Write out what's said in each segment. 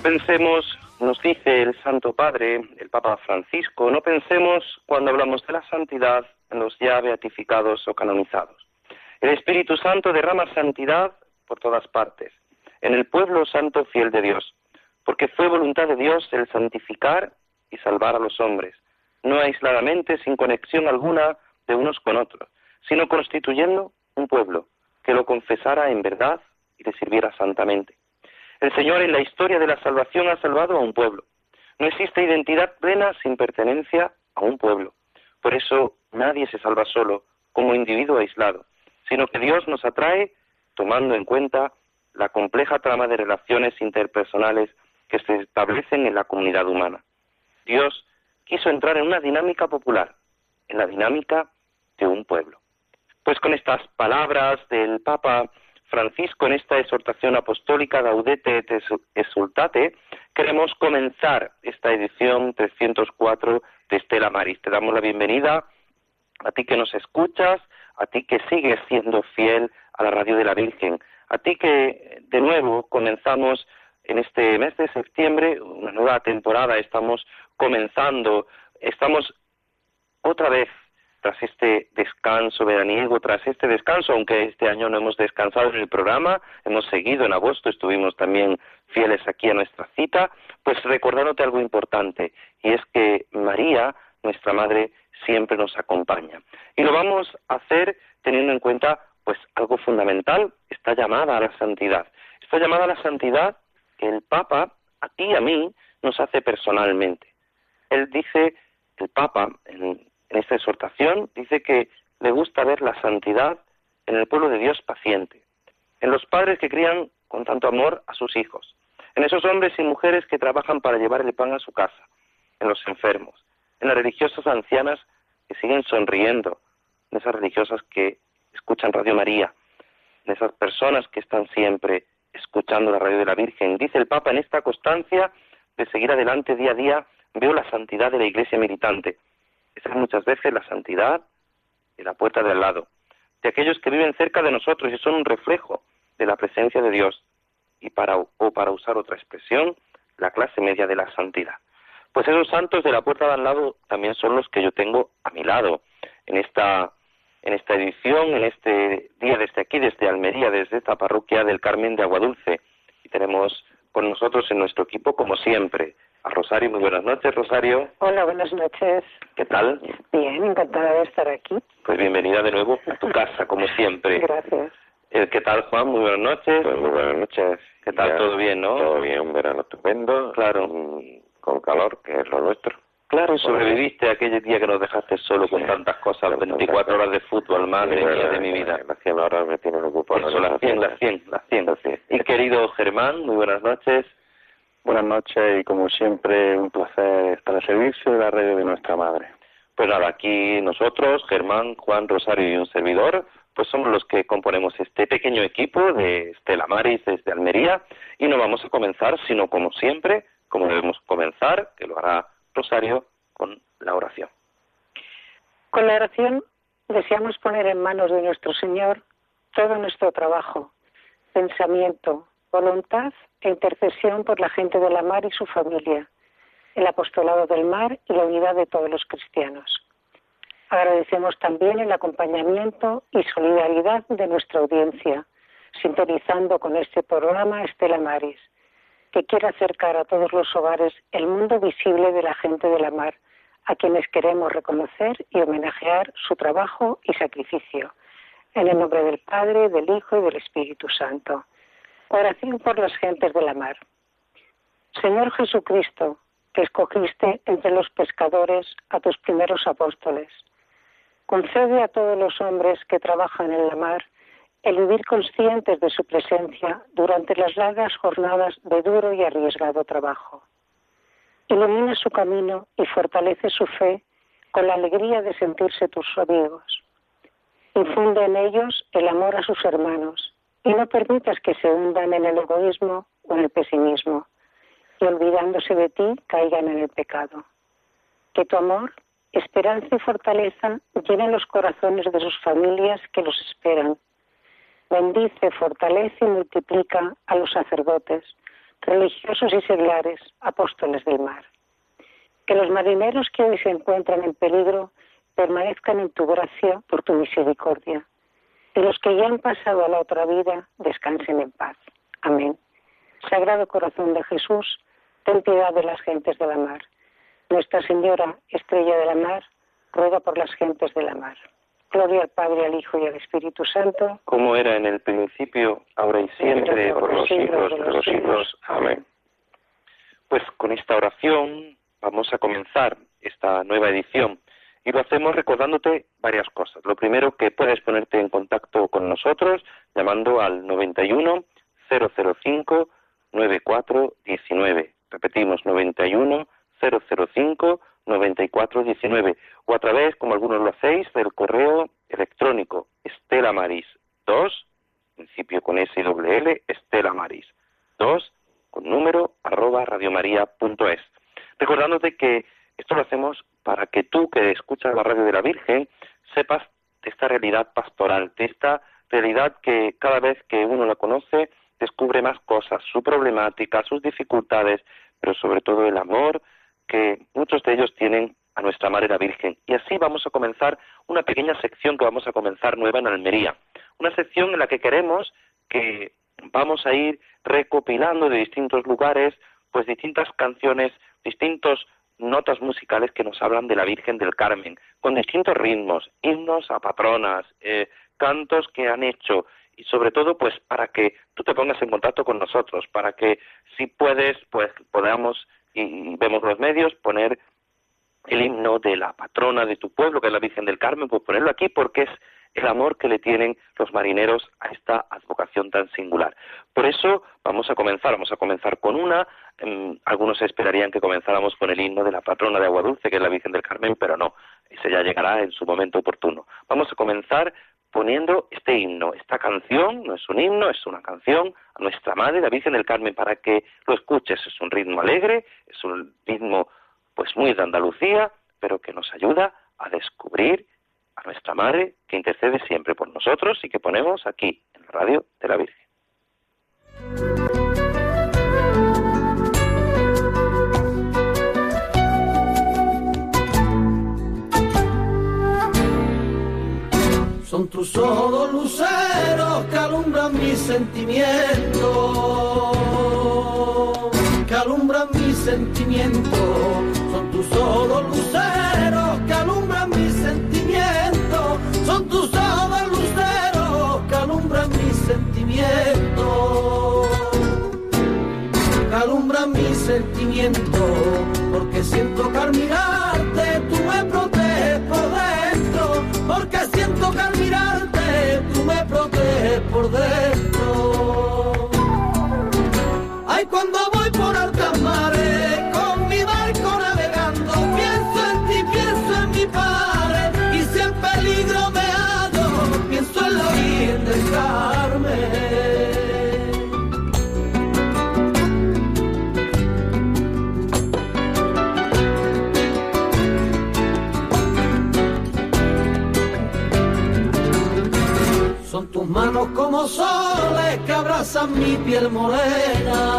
No pensemos, nos dice el Santo Padre, el Papa Francisco, no pensemos cuando hablamos de la santidad en los ya beatificados o canonizados. El Espíritu Santo derrama santidad por todas partes, en el pueblo santo fiel de Dios, porque fue voluntad de Dios el santificar y salvar a los hombres, no aisladamente, sin conexión alguna de unos con otros, sino constituyendo un pueblo que lo confesara en verdad y le sirviera santamente. El Señor en la historia de la salvación ha salvado a un pueblo. No existe identidad plena sin pertenencia a un pueblo. Por eso nadie se salva solo, como individuo aislado, sino que Dios nos atrae tomando en cuenta la compleja trama de relaciones interpersonales que se establecen en la comunidad humana. Dios quiso entrar en una dinámica popular, en la dinámica de un pueblo. Pues con estas palabras del Papa Francisco en esta exhortación apostólica Gaudete et Exultate, queremos comenzar esta edición 304 de Estela Maris. Te damos la bienvenida a ti que nos escuchas, a ti que sigues siendo fiel a la radio de la Virgen, a ti que de nuevo comenzamos en este mes de septiembre una nueva temporada, estamos comenzando, estamos otra vez tras este descanso veraniego, tras este descanso, aunque este año no hemos descansado en el programa, hemos seguido en agosto, estuvimos también fieles aquí a nuestra cita, pues recordándote algo importante, y es que María, nuestra Madre, siempre nos acompaña. Y lo vamos a hacer teniendo en cuenta pues algo fundamental, está llamada a la santidad. Está llamada a la santidad que el Papa, a ti y a mí, nos hace personalmente. Él dice, el Papa, en, en esta exhortación, dice que le gusta ver la santidad en el pueblo de Dios paciente, en los padres que crían con tanto amor a sus hijos, en esos hombres y mujeres que trabajan para llevar el pan a su casa, en los enfermos, en las religiosas ancianas que siguen sonriendo, en esas religiosas que escuchan Radio María, en esas personas que están siempre escuchando la radio de la Virgen. Dice el Papa, en esta constancia de seguir adelante día a día, veo la santidad de la Iglesia militante. Esa es muchas veces la santidad de la puerta de al lado, de aquellos que viven cerca de nosotros y son un reflejo de la presencia de Dios, y para, o para usar otra expresión, la clase media de la santidad. Pues esos santos de la puerta de al lado también son los que yo tengo a mi lado en esta en esta edición, en este día desde aquí, desde Almería, desde esta parroquia del Carmen de Aguadulce. Y tenemos con nosotros en nuestro equipo, como siempre, a Rosario. Muy buenas noches, Rosario. Hola, buenas noches. ¿Qué tal? Bien, encantada de estar aquí. Pues bienvenida de nuevo a tu casa, como siempre. Gracias. Eh, ¿Qué tal, Juan? Muy buenas noches. Pues muy buenas noches. ¿Qué tal? Ya, ¿Todo bien, no? Todo bien, un verano estupendo. Claro. mm, Con calor, que es lo nuestro. Claro, sobreviviste aquel día que nos dejaste solo con Sí. tantas cosas, las 24 horas de fútbol, madre mía de mi vida. Las 100 horas me tienen ocupado. Eso, las 100, las 100, las 100. Y querido Germán, muy buenas noches. Buenas noches y como siempre un placer estar al servicio de la radio de nuestra madre. Pues nada, aquí nosotros, Germán, Juan, Rosario y un servidor, pues somos los que componemos este pequeño equipo de Estela Maris desde Almería y no vamos a comenzar, sino como siempre, como debemos comenzar, que lo hará Rosario, con la oración. Con la oración deseamos poner en manos de nuestro Señor todo nuestro trabajo, pensamiento, voluntad e intercesión por la gente de la mar y su familia, el apostolado del mar y la unidad de todos los cristianos. Agradecemos también el acompañamiento y solidaridad de nuestra audiencia, sintonizando con este programa Estela Maris, que quiere acercar a todos los hogares el mundo visible de la gente de la mar, a quienes queremos reconocer y homenajear su trabajo y sacrificio. En el nombre del Padre, del Hijo y del Espíritu Santo. Oración por las gentes de la mar. Señor Jesucristo, que escogiste entre los pescadores a tus primeros apóstoles, concede a todos los hombres que trabajan en la mar el vivir conscientes de su presencia durante las largas jornadas de duro y arriesgado trabajo. Ilumina su camino y fortalece su fe con la alegría de sentirse tus amigos. Infunde en ellos el amor a sus hermanos y no permitas que se hundan en el egoísmo o en el pesimismo y olvidándose de ti caigan en el pecado. Que tu amor esperanza y fortaleza llenen los corazones de sus familias que los esperan. Bendice, fortalece y multiplica a los sacerdotes, religiosos y seglares, apóstoles del mar. Que los marineros que hoy se encuentran en peligro permanezcan en tu gracia por tu misericordia. Y los que ya han pasado a la otra vida descansen en paz. Amén. Sagrado corazón de Jesús, ten piedad de las gentes de la mar nuestra Señora, estrella de la mar, ruega por las gentes de la mar. Gloria al Padre, al Hijo y al Espíritu Santo. Como era en el principio, ahora y siempre, por los siglos de los siglos. Amén. Pues con esta oración vamos a comenzar esta nueva edición y lo hacemos recordándote varias cosas. Lo primero, que puedes ponerte en contacto con nosotros llamando al 91 005 9419. Repetimos, 91 005 9419 o a través, como algunos lo hacéis, del correo electrónico estelamaris 2, principio con S y doble L, estelamaris 2, con número arroba radiomaria.es. Recordándote que esto lo hacemos para que tú que escuchas la radio de la Virgen sepas de esta realidad pastoral, de esta realidad que cada vez que uno la conoce descubre más cosas, su problemática, sus dificultades, pero sobre todo el amor que muchos de ellos tienen a nuestra Madre la Virgen. Y así vamos a comenzar una pequeña sección que vamos a comenzar nueva en Almería. Una sección en la que queremos que vamos a ir recopilando de distintos lugares, pues distintas canciones, distintos notas musicales que nos hablan de la Virgen del Carmen, con distintos ritmos, himnos a patronas, eh, cantos que han hecho y sobre todo pues para que tú te pongas en contacto con nosotros, para que si puedes pues podamos y vemos los medios, poner el himno de la patrona de tu pueblo, que es la Virgen del Carmen, pues ponerlo aquí porque es el amor que le tienen los marineros a esta advocación tan singular. Por eso vamos a comenzar, vamos a comenzar con una, em, algunos esperarían que comenzáramos con el himno de la patrona de Agua Dulce, que es la Virgen del Carmen, pero no, ese ya llegará en su momento oportuno. Vamos a comenzar poniendo este himno, esta canción, no es un himno, es una canción a nuestra Madre, la Virgen del Carmen, para que lo escuches. Es un ritmo alegre, es un ritmo pues muy de Andalucía, pero que nos ayuda a descubrir a nuestra Madre que intercede siempre por nosotros y que ponemos aquí en la radio de la Virgen. Son tus ojos luceros que alumbran mis sentimientos, que alumbran mis sentimientos. Son tus ojos luceros que alumbran mis sentimientos. Son tus ojos luceros que alumbran mis sentimientos. Que alumbran mis sentimientos, porque siento que al tú me proteges por dentro, porque siento que al tú me proteges por dentro. Ay, cuando tus manos como soles que abrazan mi piel morena,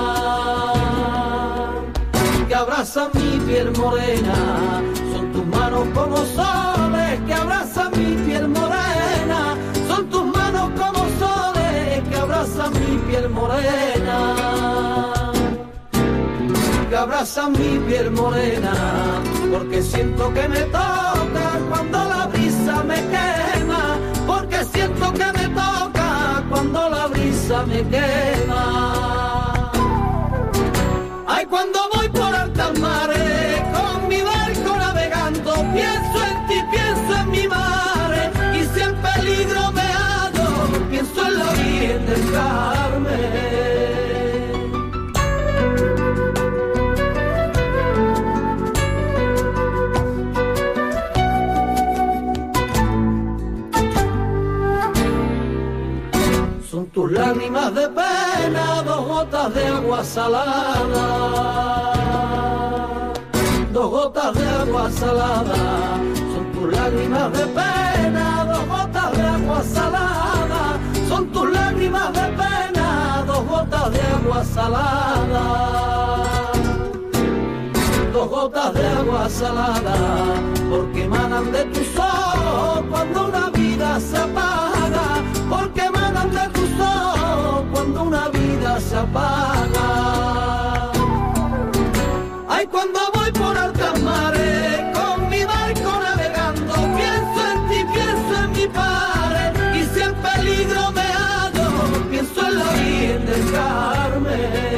que abrazan mi piel morena, son tus manos como soles que abrazan mi piel morena, son tus manos como soles que abrazan mi piel morena, que abrazan mi piel morena, porque siento que me toca cuando la brisa me quema, porque siento que me toca cuando la brisa me quema. Ay, cuando salada. Dos gotas de agua salada. Son tus lágrimas de pena, dos gotas de agua salada. Son tus lágrimas de pena, dos gotas de agua salada dos gotas de agua salada, porque emanan de tus ojos cuando una vida se apaga, emanan de ojos cuando una vida se apaga. Ay, cuando voy por altas mares, con mi barco navegando, pienso en ti, pienso en mi padre, y si en peligro me hallo, pienso en la Virgen del Carmen.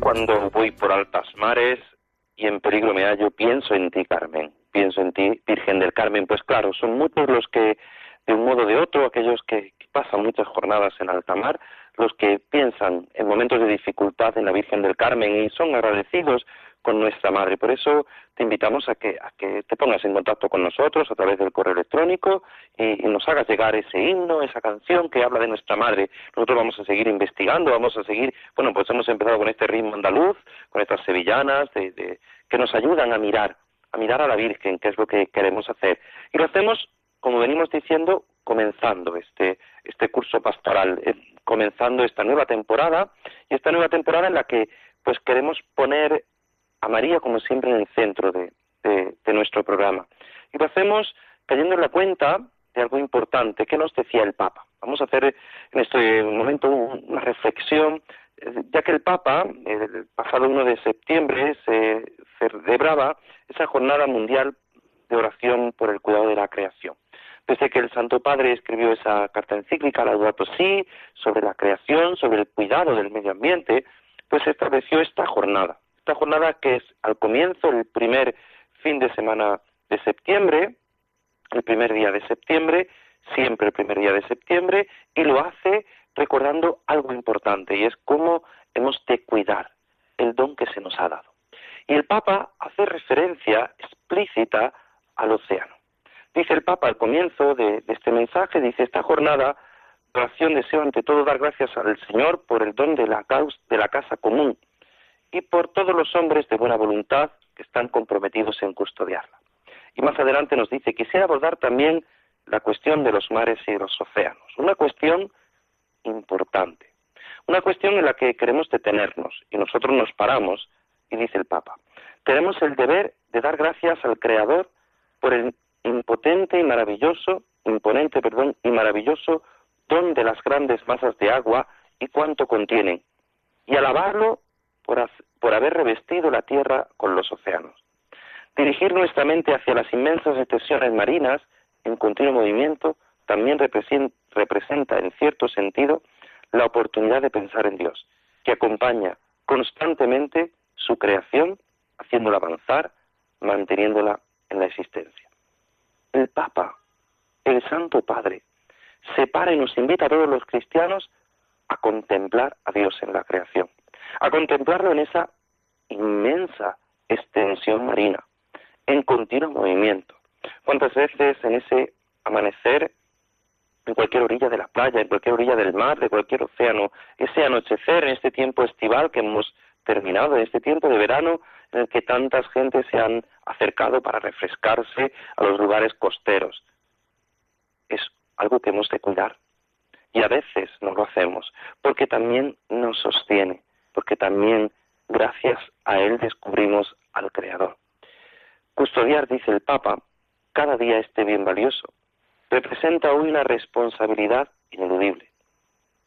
Cuando voy por altas mares y en peligro me hallo, pienso en ti, Carmen. Pienso en ti, Virgen del Carmen. Pues claro, son muchos los que, de un modo o de otro, aquellos que, pasan muchas jornadas en alta mar, los que piensan en momentos de dificultad en la Virgen del Carmen y son agradecidos con nuestra Madre. Por eso te invitamos a que, a que te pongas en contacto con nosotros a través del correo electrónico y, y, nos hagas llegar ese himno, esa canción que habla de nuestra Madre. Nosotros vamos a seguir investigando, vamos a seguir, bueno, pues hemos empezado con este ritmo andaluz, con estas sevillanas, de, de, que nos ayudan a mirar, a mirar a la Virgen, que es lo que queremos hacer. Y lo hacemos, como venimos diciendo, comenzando este, este curso pastoral, eh, comenzando esta nueva temporada, y esta nueva temporada en la que pues queremos poner a María como siempre en el centro de, de, de, nuestro programa. Y lo hacemos cayendo en la cuenta de algo importante que nos decía el Papa. Vamos a hacer en este momento una reflexión, ya que el Papa, el pasado 1 de septiembre, se celebraba esa jornada mundial de oración por el cuidado de la creación. Desde que el Santo Padre escribió esa carta encíclica, la Laudato sobre la creación, sobre el cuidado del medio ambiente, pues estableció esta jornada esta jornada que es al comienzo, el primer fin de semana de septiembre, el primer día de septiembre, siempre el primer día de septiembre, y lo hace recordando algo importante, y es cómo hemos de cuidar el don que se nos ha dado. Y el Papa hace referencia explícita al océano. Dice el Papa al comienzo de, de este mensaje, dice, esta jornada, oración deseo ante todo dar gracias al Señor por el don de la, causa, de la casa común, y por todos los hombres de buena voluntad que están comprometidos en custodiarla. Y más adelante nos dice, quisiera abordar también la cuestión de los mares y los océanos, una cuestión importante, una cuestión en la que queremos detenernos y nosotros nos paramos y dice el Papa, tenemos el deber de dar gracias al Creador por el impotente y maravilloso, imponente, perdón, y maravilloso don de las grandes masas de agua y cuánto contienen, y alabarlo por, por haber revestido la tierra con los océanos. Dirigir nuestra mente hacia las inmensas extensiones marinas en continuo movimiento también representa, en cierto sentido, la oportunidad de pensar en Dios, que acompaña constantemente su creación, haciéndola avanzar, manteniéndola en la existencia. El Papa, el Santo Padre, separa y nos invita a todos los cristianos a contemplar a Dios en la creación a contemplarlo en esa inmensa extensión marina, en continuo movimiento. ¿Cuántas veces en ese amanecer, en cualquier orilla de la playa, en cualquier orilla del mar, de cualquier océano, ese anochecer, en este tiempo estival que hemos terminado, en este tiempo de verano en el que tantas gentes se han acercado para refrescarse a los lugares costeros? Es algo que hemos de cuidar, Y a veces no lo hacemos porque también nos sostiene, porque también gracias a Él descubrimos al Creador. Custodiar, dice el Papa, cada día este bien valioso, representa hoy una responsabilidad ineludible,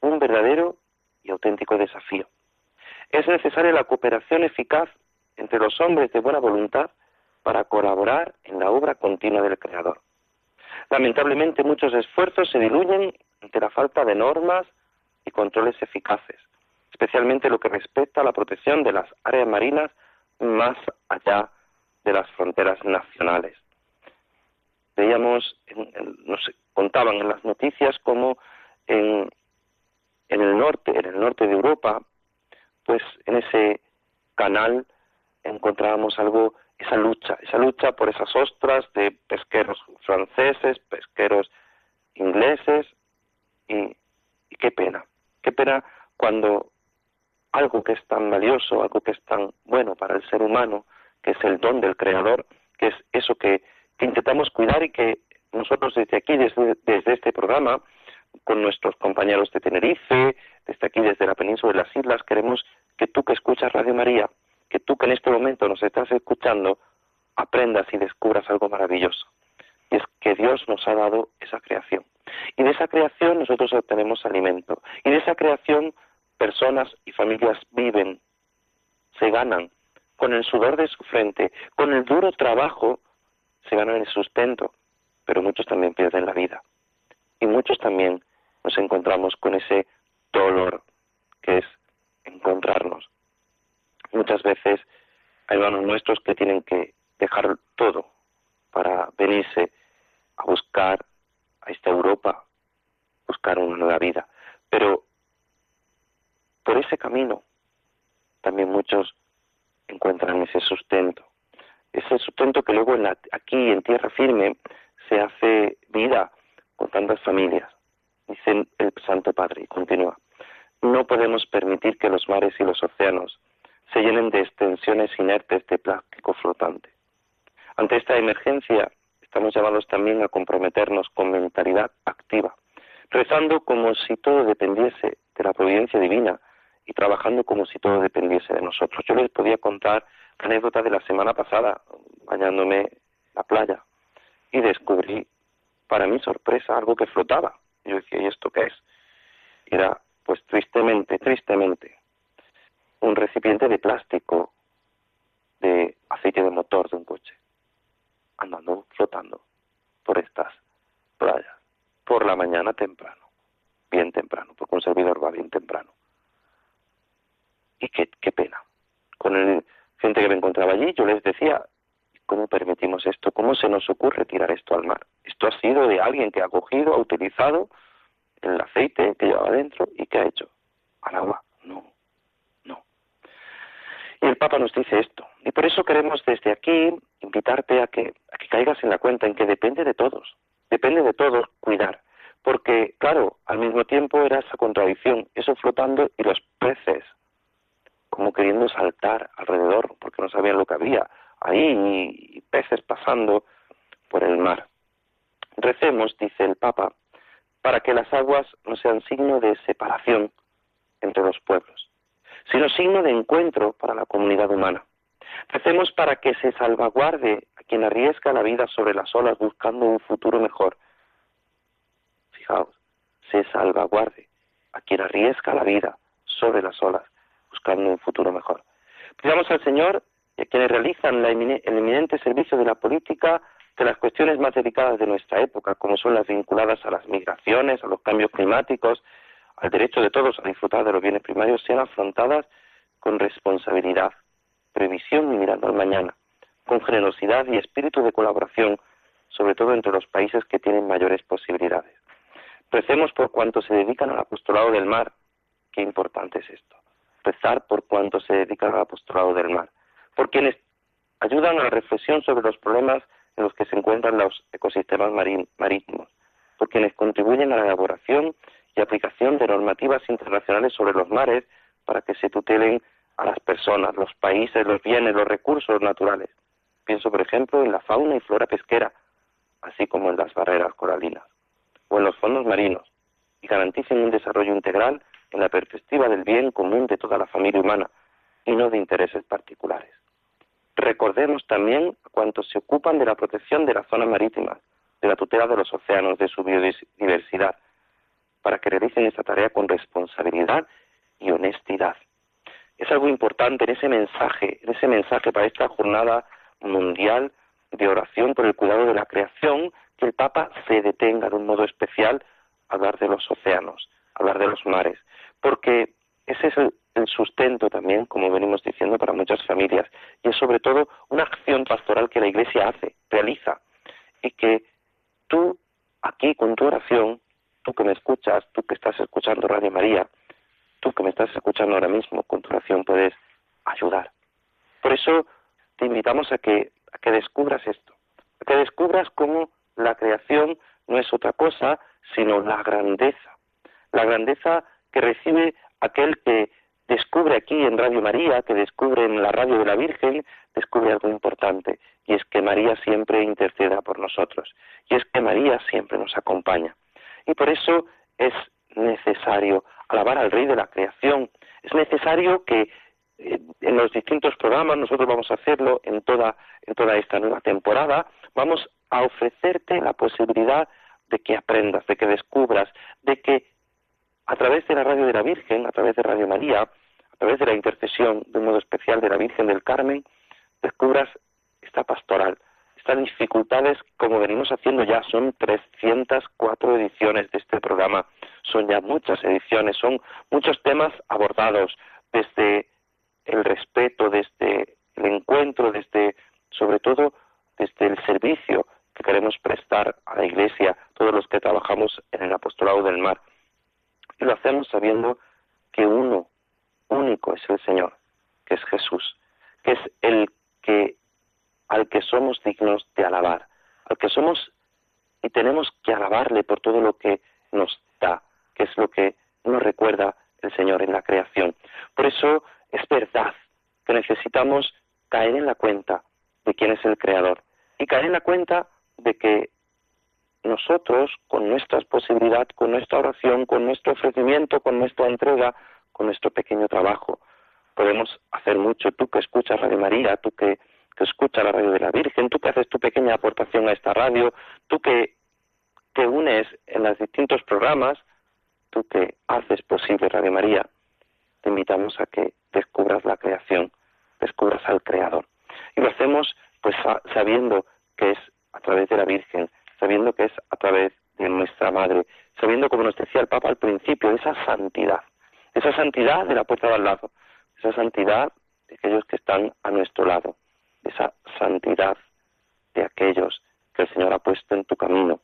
un verdadero y auténtico desafío. Es necesaria la cooperación eficaz entre los hombres de buena voluntad para colaborar en la obra continua del Creador. Lamentablemente muchos esfuerzos se diluyen ante la falta de normas y controles eficaces, especialmente lo que respecta a la protección de las áreas marinas más allá de las fronteras nacionales. Veíamos, nos contaban en las noticias cómo en, en el norte, en el norte de Europa, pues en ese canal encontrábamos algo, esa lucha, esa lucha por esas ostras de pesqueros franceses, pesqueros ingleses, y, y qué pena, qué pena cuando algo que es tan valioso, algo que es tan bueno para el ser humano, que es el don del Creador, que es eso que, que intentamos cuidar y que nosotros desde aquí, desde, desde este programa, con nuestros compañeros de Tenerife, desde aquí, desde la península de las islas, queremos que tú que escuchas Radio María, que tú que en este momento nos estás escuchando, aprendas y descubras algo maravilloso. Y es que Dios nos ha dado esa creación. Y de esa creación nosotros obtenemos alimento. Y de esa creación personas y familias viven, se ganan, con el sudor de su frente, con el duro trabajo, se ganan el sustento, pero muchos también pierden la vida. Y muchos también nos encontramos con ese dolor que es encontrarnos. Muchas veces hay hermanos nuestros que tienen que dejar todo para venirse a buscar a esta Europa, buscar una nueva vida. Pero por ese camino también muchos encuentran ese sustento. Ese sustento que luego aquí en tierra firme se hace vida con tantas familias. Dice el Santo Padre y continúa. No podemos permitir que los mares y los océanos se llenen de extensiones inertes de plástico flotante. Ante esta emergencia, estamos llamados también a comprometernos con mentalidad activa, rezando como si todo dependiese de la providencia divina y trabajando como si todo dependiese de nosotros. Yo les podía contar la anécdota de la semana pasada, bañándome en la playa, y descubrí, para mi sorpresa, algo que flotaba. Yo decía, ¿y esto qué es? era, pues tristemente, tristemente, un recipiente de plástico de aceite de motor de un coche, andando, flotando por estas playas, por la mañana temprano, bien temprano, porque un servidor va bien temprano. Y qué, pena. Con el gente que me encontraba allí, yo les decía, ¿cómo permitimos esto? ¿Cómo se nos ocurre tirar esto al mar? Esto ha sido de alguien que ha cogido, ha utilizado el aceite que llevaba dentro y ¿qué ha hecho? Al agua. No, no. Y el Papa nos dice esto. Y por eso queremos desde aquí invitarte a que, a que caigas en la cuenta en que depende de todos, depende de todos cuidar. Porque, claro, al mismo tiempo era esa contradicción, eso flotando y los peces como queriendo saltar alrededor, porque no sabían lo que había ahí, y peces pasando por el mar. Recemos, dice el Papa, para que las aguas no sean signo de separación entre los pueblos, sino signo de encuentro para la comunidad humana. Recemos para que se salvaguarde a quien arriesga la vida sobre las olas buscando un futuro mejor. Fijaos, se salvaguarde a quien arriesga la vida sobre las olas buscando un futuro mejor. Pidamos al Señor y a quienes realizan el eminente servicio de la política de las cuestiones más delicadas de nuestra época, como son las vinculadas a las migraciones, a los cambios climáticos, al derecho de todos a disfrutar de los bienes primarios, sean afrontadas con responsabilidad, previsión y mirando al mañana, con generosidad y espíritu de colaboración, sobre todo entre los países que tienen mayores posibilidades. Recemos por cuanto se dedican al apostolado del mar. Qué importante es esto rezar por cuanto se dedican al apostolado del mar, por quienes ayudan a la reflexión sobre los problemas en los que se encuentran los ecosistemas marítimos, por quienes contribuyen a la elaboración y aplicación de normativas internacionales sobre los mares para que se tutelen a las personas, los países, los bienes, los recursos naturales. Pienso, por ejemplo, en la fauna y flora pesquera, así como en las barreras coralinas, o en los fondos marinos, y garanticen un desarrollo integral en la perspectiva del bien común de toda la familia humana y no de intereses particulares. Recordemos también a cuantos se ocupan de la protección de las zonas marítimas, de la tutela de los océanos, de su biodiversidad, para que realicen esta tarea con responsabilidad y honestidad. Es algo importante en ese mensaje, en ese mensaje para esta jornada mundial de oración por el cuidado de la creación, que el Papa se detenga de un modo especial a hablar de los océanos, hablar de los mares, porque ese es el, sustento también, como venimos diciendo, para muchas familias, y es sobre todo una acción pastoral que la Iglesia hace, realiza, y que tú, aquí con tu oración, tú que me escuchas, tú que estás escuchando Radio María, tú que me estás escuchando ahora mismo, con tu oración puedes ayudar. Por eso te invitamos a que, a que descubras esto, a que descubras cómo la creación no es otra cosa sino la grandeza, la grandeza que recibe aquel que descubre aquí en Radio María, que descubre en la radio de la Virgen, descubre algo importante, y es que María siempre interceda por nosotros, y es que María siempre nos acompaña. Y por eso es necesario alabar al Rey de la creación, es necesario que eh, en los distintos programas, nosotros vamos a hacerlo en toda, en toda esta nueva temporada, vamos a ofrecerte la posibilidad de que aprendas, de que descubras, de que a través de la radio de la Virgen, a través de Radio María, a través de la intercesión de un modo especial de la Virgen del Carmen, descubras esta pastoral, estas dificultades, como venimos haciendo ya, son 304 ediciones de este programa, son ya muchas ediciones, son muchos temas abordados desde el respeto, desde el encuentro, desde, sobre todo, desde el servicio que queremos prestar a la Iglesia, todos los que trabajamos en el apostolado del mar. Y lo hacemos sabiendo que uno, único es el Señor, que es Jesús, que es el que al que somos dignos de alabar, al que somos y tenemos que alabarle por todo lo que nos da, que es lo que nos recuerda el Señor en la creación. Por eso es verdad que necesitamos caer en la cuenta de quién es el Creador y caer en la cuenta de que nosotros, con nuestras posibilidades, con nuestra oración, con nuestro ofrecimiento, con nuestra entrega, con nuestro pequeño trabajo, podemos hacer mucho. Tú que escuchas Radio María, tú que, que escuchas la radio de la Virgen, tú que haces tu pequeña aportación a esta radio, tú que te unes en los distintos programas, tú que haces posible Radio María, te invitamos a que descubras la creación, descubras al Creador. Y lo hacemos pues sabiendo que es a través de la Virgen, sabiendo que es a través de nuestra Madre, sabiendo, como nos decía el Papa al principio, esa santidad, esa santidad de la puerta de al lado, esa santidad de aquellos que están a nuestro lado, esa santidad de aquellos que el Señor ha puesto en tu camino.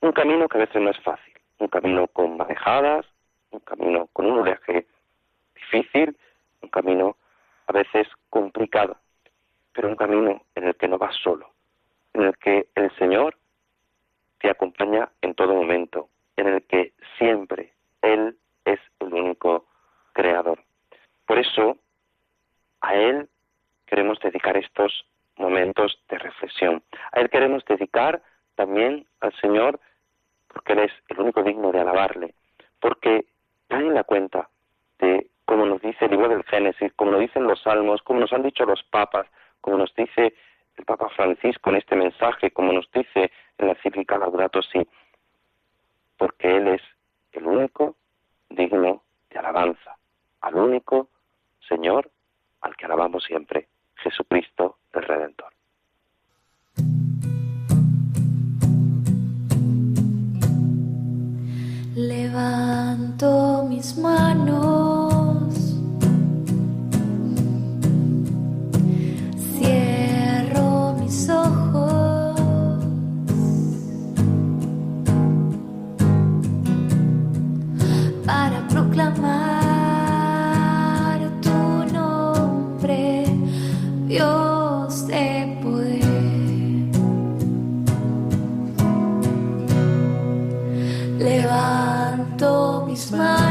Un camino que a veces no es fácil, un camino con manejadas, un camino con un oleaje difícil, un camino a veces complicado, pero un camino en el que no vas solo, en el que el Señor te acompaña en todo momento, en el que siempre Él es el único creador. Por eso, a Él queremos dedicar estos momentos de reflexión. A Él queremos dedicar también al Señor porque Él es el único digno de alabarle, porque cae en la cuenta de, como nos dice el libro del Génesis, como nos dicen los salmos, como nos han dicho los papas, como nos dice el Papa Francisco en este mensaje, como nos dice en la cíclica Laudato Si, porque Él es el único digno de alabanza, al único Señor al que alabamos siempre, Jesucristo el Redentor. Levanto mis manos. Levanto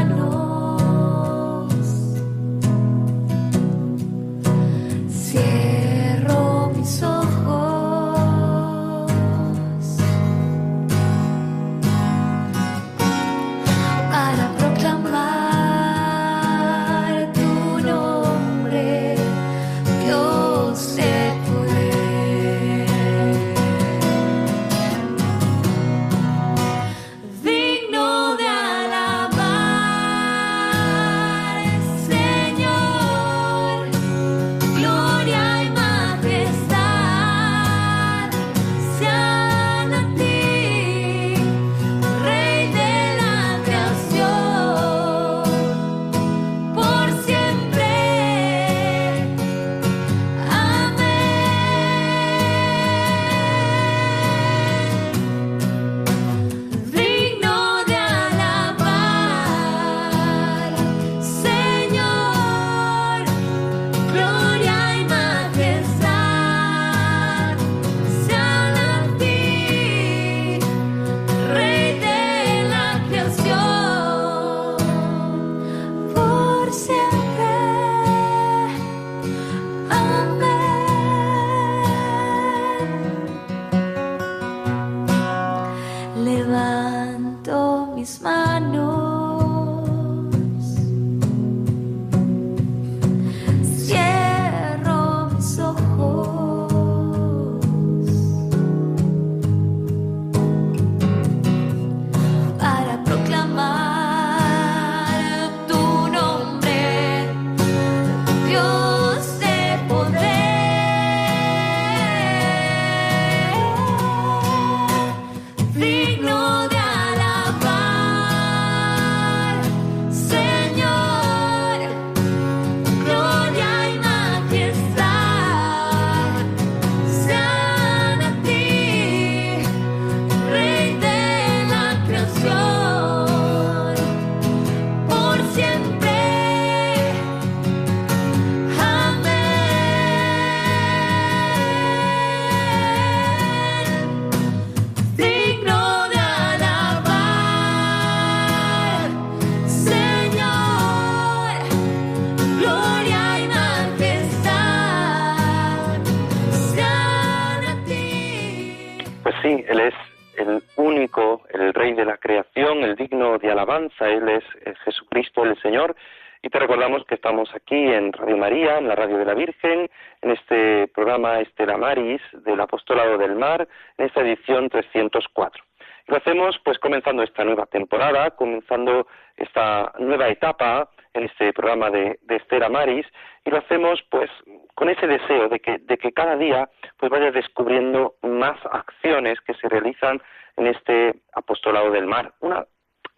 Virgen, en este programa Estela Maris del Apostolado del Mar, en esta edición 304. Y lo hacemos pues comenzando esta nueva temporada, comenzando esta nueva etapa en este programa de, de Estela Maris, y lo hacemos pues con ese deseo de que, de que cada día pues vaya descubriendo más acciones que se realizan en este apostolado del mar. Una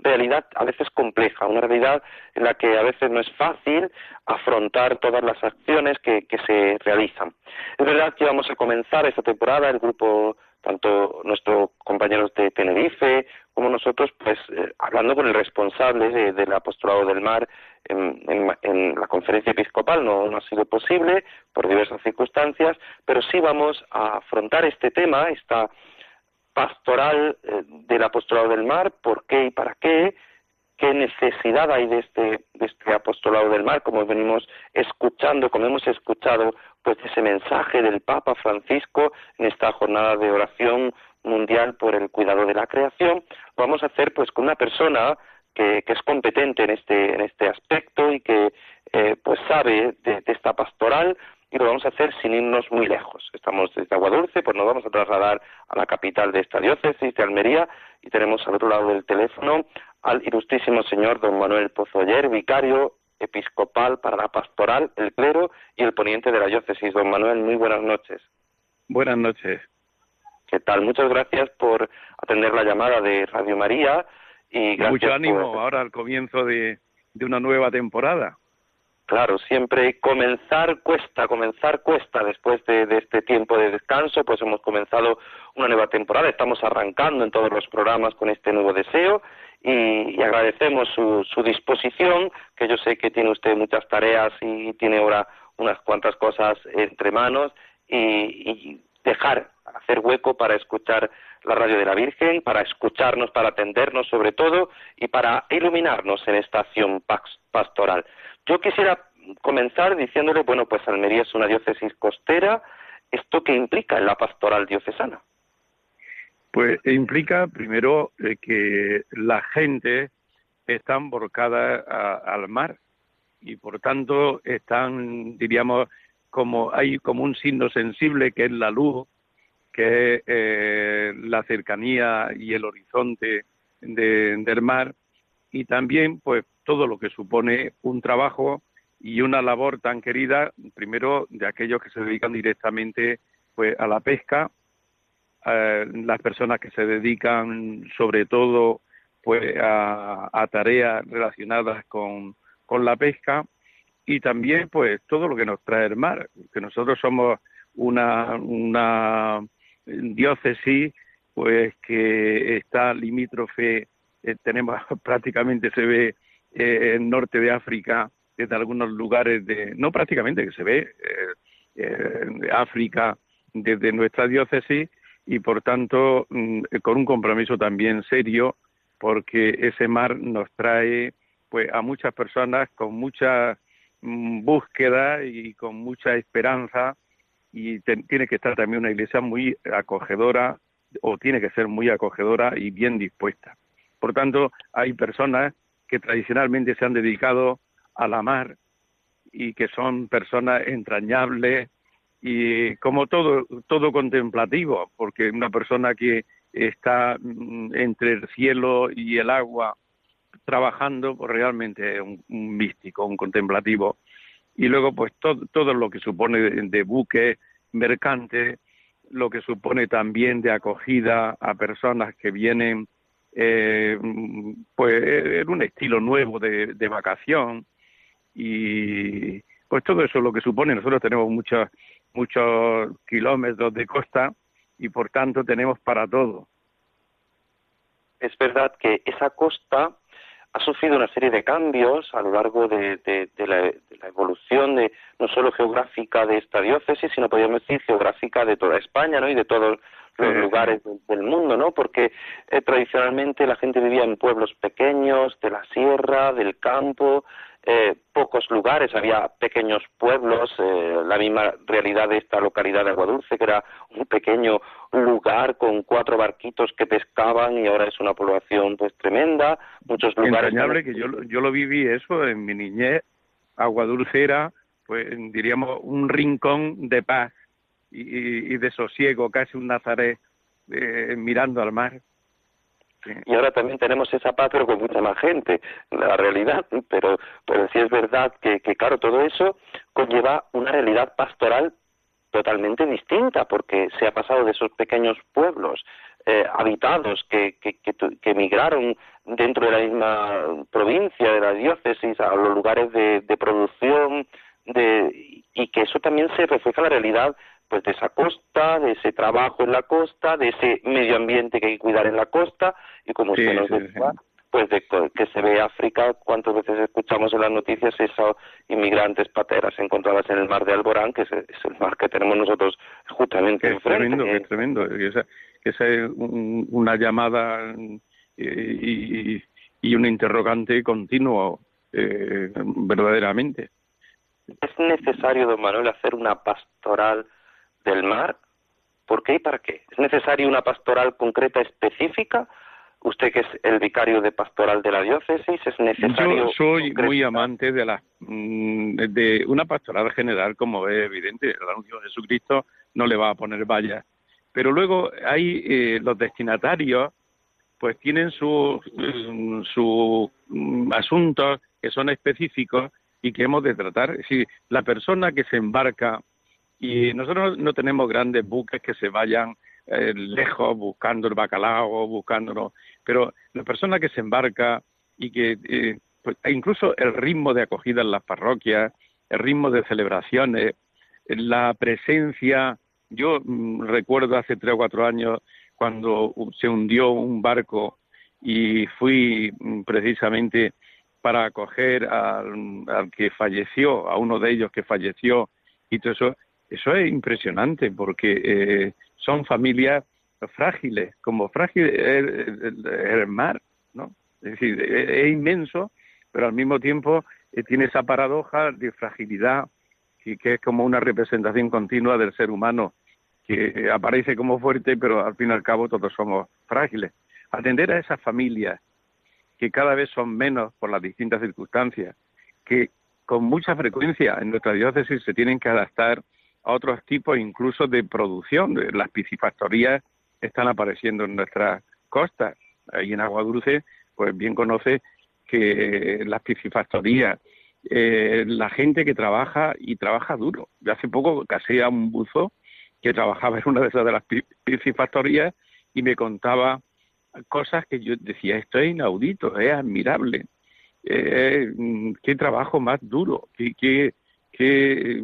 realidad a veces compleja, una realidad en la que a veces no es fácil afrontar todas las acciones que, se realizan. Es verdad que vamos a comenzar esta temporada el grupo tanto nuestros compañeros de Tenerife como nosotros, pues eh, hablando con el responsable de, del apostolado del mar en, en, en, la conferencia episcopal, no, no ha sido posible por diversas circunstancias, pero sí vamos a afrontar este tema, esta pastoral eh, del apostolado del mar, por qué y para qué, qué necesidad hay de este, de este apostolado del mar, como venimos escuchando, como hemos escuchado, pues ese mensaje del Papa Francisco en esta jornada de oración mundial por el cuidado de la creación, vamos a hacer pues con una persona que, es competente en este, en este aspecto y que eh, pues sabe de esta pastoral, y lo vamos a hacer sin irnos muy lejos. Estamos desde Aguadulce, pues nos vamos a trasladar a la capital de esta diócesis de Almería y tenemos al otro lado del teléfono al ilustrísimo señor don Manuel Pozoyer, vicario episcopal para la pastoral, el clero y el poniente de la diócesis. Don Manuel, muy buenas noches. Buenas noches. ¿Qué tal? Muchas gracias por atender la llamada de Radio María y gracias Mucho ánimo por... ahora al comienzo de, de una nueva temporada. Claro, siempre comenzar cuesta, comenzar cuesta. Después de, este tiempo de descanso, pues hemos comenzado una nueva temporada. Estamos arrancando en todos los programas con este nuevo deseo y, agradecemos su, su, disposición, que yo sé que tiene usted muchas tareas y tiene ahora unas cuantas cosas entre manos y dejar, hacer hueco para escuchar la radio de la Virgen, para escucharnos, para atendernos sobre todo y para iluminarnos en esta acción pastoral. Yo quisiera comenzar diciéndole, bueno, pues Almería es una diócesis costera, ¿esto qué implica en la pastoral diocesana? Pues implica primero eh, que la gente está emborcada a, al mar y por tanto están, diríamos, como hay como un signo sensible que es la luz, que es eh, la cercanía y el horizonte de, del mar y también pues todo lo que supone un trabajo y una labor tan querida, primero de aquellos que se dedican directamente pues a la pesca, las personas que se dedican sobre todo pues a, a tareas relacionadas con, con, la pesca y también pues todo lo que nos trae el mar, que nosotros somos una, una diócesis pues que está limítrofe, eh, tenemos prácticamente se ve eh, el norte de África, desde algunos lugares de, no prácticamente, que se ve eh, eh, África desde nuestra diócesis y por tanto mm, con un compromiso también serio porque ese mar nos trae pues a muchas personas con mucha mm, búsqueda y con mucha esperanza y tiene que estar también una iglesia muy acogedora o tiene que ser muy acogedora y bien dispuesta. Por tanto, hay personas que tradicionalmente se han dedicado a la mar y que son personas entrañables y como todo todo contemplativo, porque una persona que está mm, entre el cielo y el agua trabajando, pues realmente es un místico, un contemplativo. Y luego, pues todo, todo lo que supone de, buque mercante, lo que supone también de acogida a personas que vienen eh, pues en un estilo nuevo de, de, vacación. Y pues todo eso lo que supone. Nosotros tenemos muchos muchos kilómetros de costa y por tanto tenemos para todo. Es verdad que esa costa ha sufrido una serie de cambios a lo largo de, de, de, la, de, la, evolución de no solo geográfica de esta diócesis, sino podríamos decir geográfica de toda España, ¿no? Y de todos los lugares del mundo, ¿no? Porque eh, tradicionalmente la gente vivía en pueblos pequeños, de la sierra, del campo, eh, pocos lugares, había pequeños pueblos, eh, la misma realidad de esta localidad de Aguadulce, que era un pequeño lugar con cuatro barquitos que pescaban y ahora es una población pues tremenda, muchos lugares... Entrañable que yo, yo lo viví eso en mi niñez, Aguadulce era, pues diríamos, un rincón de paz y, y de sosiego, casi un Nazaret eh, mirando al mar. Y ahora también tenemos esa paz, pero con mucha más gente, la realidad. Pero, pero sí es verdad que, que, claro, todo eso conlleva una realidad pastoral totalmente distinta, porque se ha pasado de esos pequeños pueblos eh, habitados que, que, que, que, emigraron dentro de la misma provincia, de la diócesis, a los lugares de, de producción, de, y que eso también se refleja en la realidad pues de esa costa, de ese trabajo en la costa, de ese medio ambiente que hay que cuidar en la costa y como usted nos decía, pues de que se ve África, cuántas veces escuchamos en las noticias esos inmigrantes pateras encontradas en el mar de Alborán, que es, es el mar que tenemos nosotros justamente que enfrente. Tremendo, que es tremendo, que esa, es un, una llamada eh, y, y, un interrogante continuo eh, verdaderamente. Es necesario, don Manuel, hacer una pastoral del mar? ¿Por qué y para qué? ¿Es necesaria una pastoral concreta específica? Usted que es el vicario de pastoral de la diócesis, ¿es necesario? Yo soy muy amante de la de una pastoral general, como es evidente, el anuncio de Jesucristo no le va a poner vallas. Pero luego hay eh, los destinatarios, pues tienen sus su, su asuntos que son específicos y que hemos de tratar. Decir, la persona que se embarca y nosotros no tenemos grandes buques que se vayan eh, lejos buscando el bacalao, buscándolo, pero la persona que se embarca y que eh, pues, incluso el ritmo de acogida en las parroquias, el ritmo de celebraciones, la presencia, yo mm, recuerdo hace tres o cuatro años cuando se hundió un barco y fui mm, precisamente para acoger al, al que falleció, a uno de ellos que falleció y todo eso, eso es impresionante porque eh, son familias frágiles, como frágil el, mar, ¿no? Es decir, es, es, inmenso, pero al mismo tiempo eh, tiene esa paradoja de fragilidad que, que, es como una representación continua del ser humano que aparece como fuerte, pero al fin y al cabo todos somos frágiles. Atender a esas familias que cada vez son menos por las distintas circunstancias, que con mucha frecuencia en nuestra diócesis se tienen que adaptar a otros tipos incluso de producción. Las piscifactorías están apareciendo en nuestras costas. Ahí en Agua Dulce, pues bien conoce que las piscifactorías, eh, la gente que trabaja y trabaja duro. Yo hace poco casé a un buzo que trabajaba en una de esas de las piscifactorías y me contaba cosas que yo decía, esto es inaudito, es admirable. Eh, qué trabajo más duro, qué, qué, qué,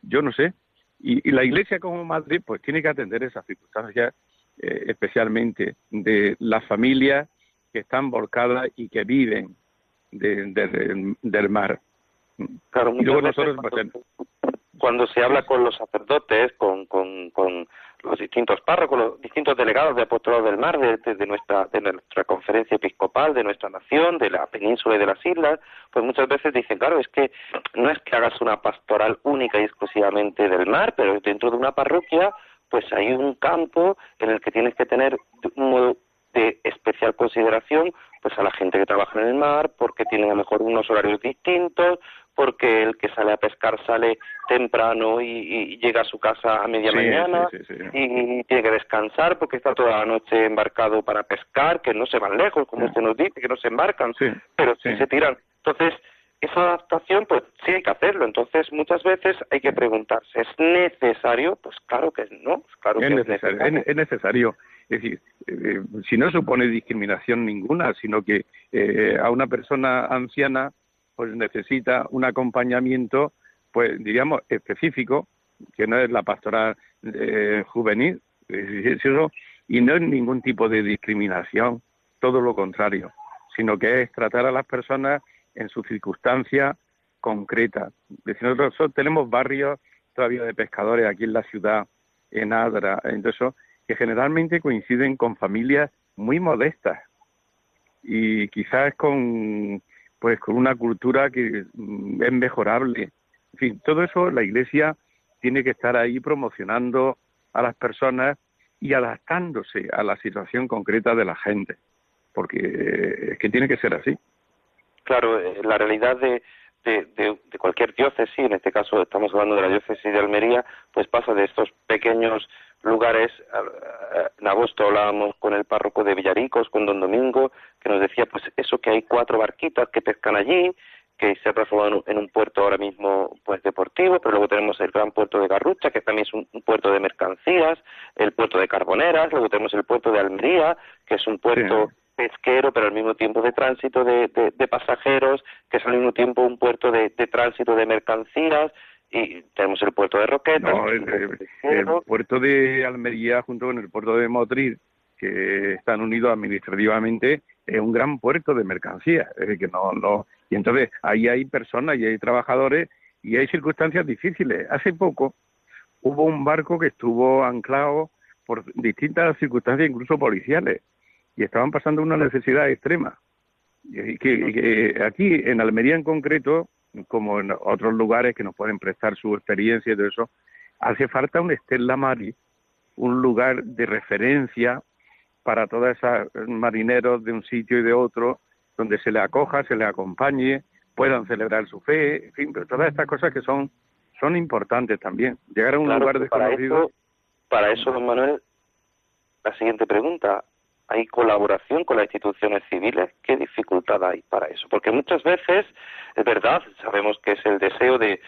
yo no sé, y, y, la Iglesia como madre pues tiene que atender esas circunstancias, eh, especialmente de las familias que están volcadas y que viven de, de, de, del mar. Claro, y luego nosotros cuando, cuando, se habla con los sacerdotes, con, con, con los distintos párrocos, los distintos delegados de apostolado del mar, de, de, nuestra, de nuestra conferencia episcopal, de nuestra nación, de la península y de las islas, pues muchas veces dicen, claro, es que no es que hagas una pastoral única y exclusivamente del mar, pero dentro de una parroquia, pues hay un campo en el que tienes que tener un modo de especial consideración pues a la gente que trabaja en el mar porque tienen a lo mejor unos horarios distintos porque el que sale a pescar sale temprano y, y llega a su casa a media sí, mañana sí, sí, y, y, tiene que descansar porque está toda la noche embarcado para pescar, que no se van lejos, como usted nos dice, que no se embarcan, pero sí se tiran. Entonces, esa adaptación, pues sí hay que hacerlo. Entonces, muchas veces hay que preguntarse, ¿es necesario? Pues claro que no. Claro es, que necesario, es necesario. Es necesario. Es decir, eh, si no supone discriminación ninguna, sino que eh, a una persona anciana pues necesita un acompañamiento, pues diríamos, específico, que no es la pastoral eh, juvenil, y no es ningún tipo de discriminación, todo lo contrario, sino que es tratar a las personas en su circunstancia concreta. Nosotros tenemos barrios todavía de pescadores aquí en la ciudad, en Adra, entonces que generalmente coinciden con familias muy modestas y quizás con pues con una cultura que mm, es mejorable. En fin, todo eso la Iglesia tiene que estar ahí promocionando a las personas y adaptándose a la situación concreta de la gente, porque es que tiene que ser así. Claro, eh, la realidad de, de, de, cualquier diócesis, en este caso estamos hablando de la diócesis de Almería, pues pasa de estos pequeños lugares. En agosto hablábamos con el párroco de Villaricos, con don Domingo, que nos decía pues eso que hay cuatro barquitas que pescan allí, que se ha transformado en un puerto ahora mismo pues deportivo, pero luego tenemos el gran puerto de Garrucha, que también es un, puerto de mercancías, el puerto de Carboneras, luego tenemos el puerto de Almería, que es un puerto pesquero, pero al mismo tiempo de tránsito de, pasajeros, que es al mismo tiempo un puerto de, tránsito de mercancías, y tenemos el puerto de Roquetas. el, puerto de Almería junto con el puerto de Motril, que están unidos administrativamente, es un gran puerto de mercancías, es que no, no y entonces ahí hay personas y hay trabajadores y hay circunstancias difíciles. Hace poco hubo un barco que estuvo anclado por distintas circunstancias, incluso policiales, y estaban pasando una necesidad extrema. Y que, aquí, en Almería en concreto, como en otros lugares que nos pueden prestar su experiencia y todo eso, hace falta un Estela Mari, un lugar de referencia para todos esos marineros de un sitio y de otro donde se le acoja, se le acompañe, puedan celebrar su fe, en fin, pero todas estas cosas que son son importantes también. Llegar a un lugar desconocido. Para eso, don Manuel, la siguiente pregunta hay colaboración con las instituciones civiles, ¿qué dificultad hay para eso? Porque muchas veces, es verdad, sabemos que es el deseo de,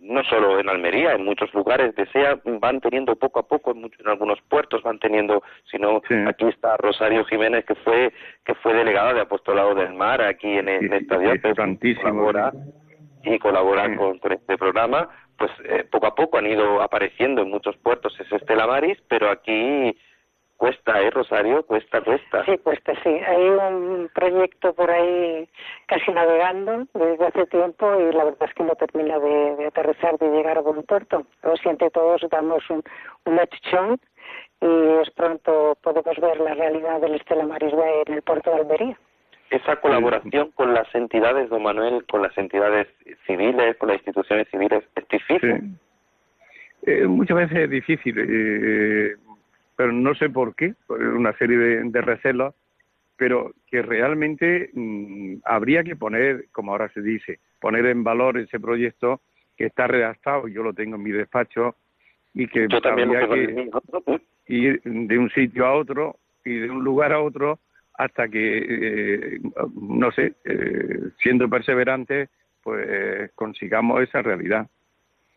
no solo en Almería, en muchos lugares, desea, van teniendo poco a poco, en, algunos puertos van teniendo, sino aquí está Rosario Jiménez, que fue que fue delegada de Apostolado del Mar aquí en, esta diócesis, colabora, y colabora con, este programa, pues eh, poco a poco han ido apareciendo en muchos puertos ese Estela Maris, pero aquí Cuesta, ¿eh, Rosario? Cuesta, cuesta. Sí, cuesta, sí. Hay un proyecto por ahí casi navegando desde hace tiempo y la verdad es que no termina de, aterrizar, de llegar a buen puerto. Pero si entre todos damos un, un y es pronto podemos ver la realidad del Estela Maris en el puerto de Almería. Esa colaboración con las entidades, don Manuel, con las entidades civiles, con las instituciones civiles, es difícil. Eh, muchas veces es difícil. Eh, pero no sé por qué, por una serie de, recelos, pero que realmente mm, habría que poner, como ahora se dice, poner en valor ese proyecto que está redactado, yo lo tengo en mi despacho, y que habría que ir de un sitio a otro y de un lugar a otro hasta que, eh, no sé, eh, siendo perseverantes, pues consigamos esa realidad.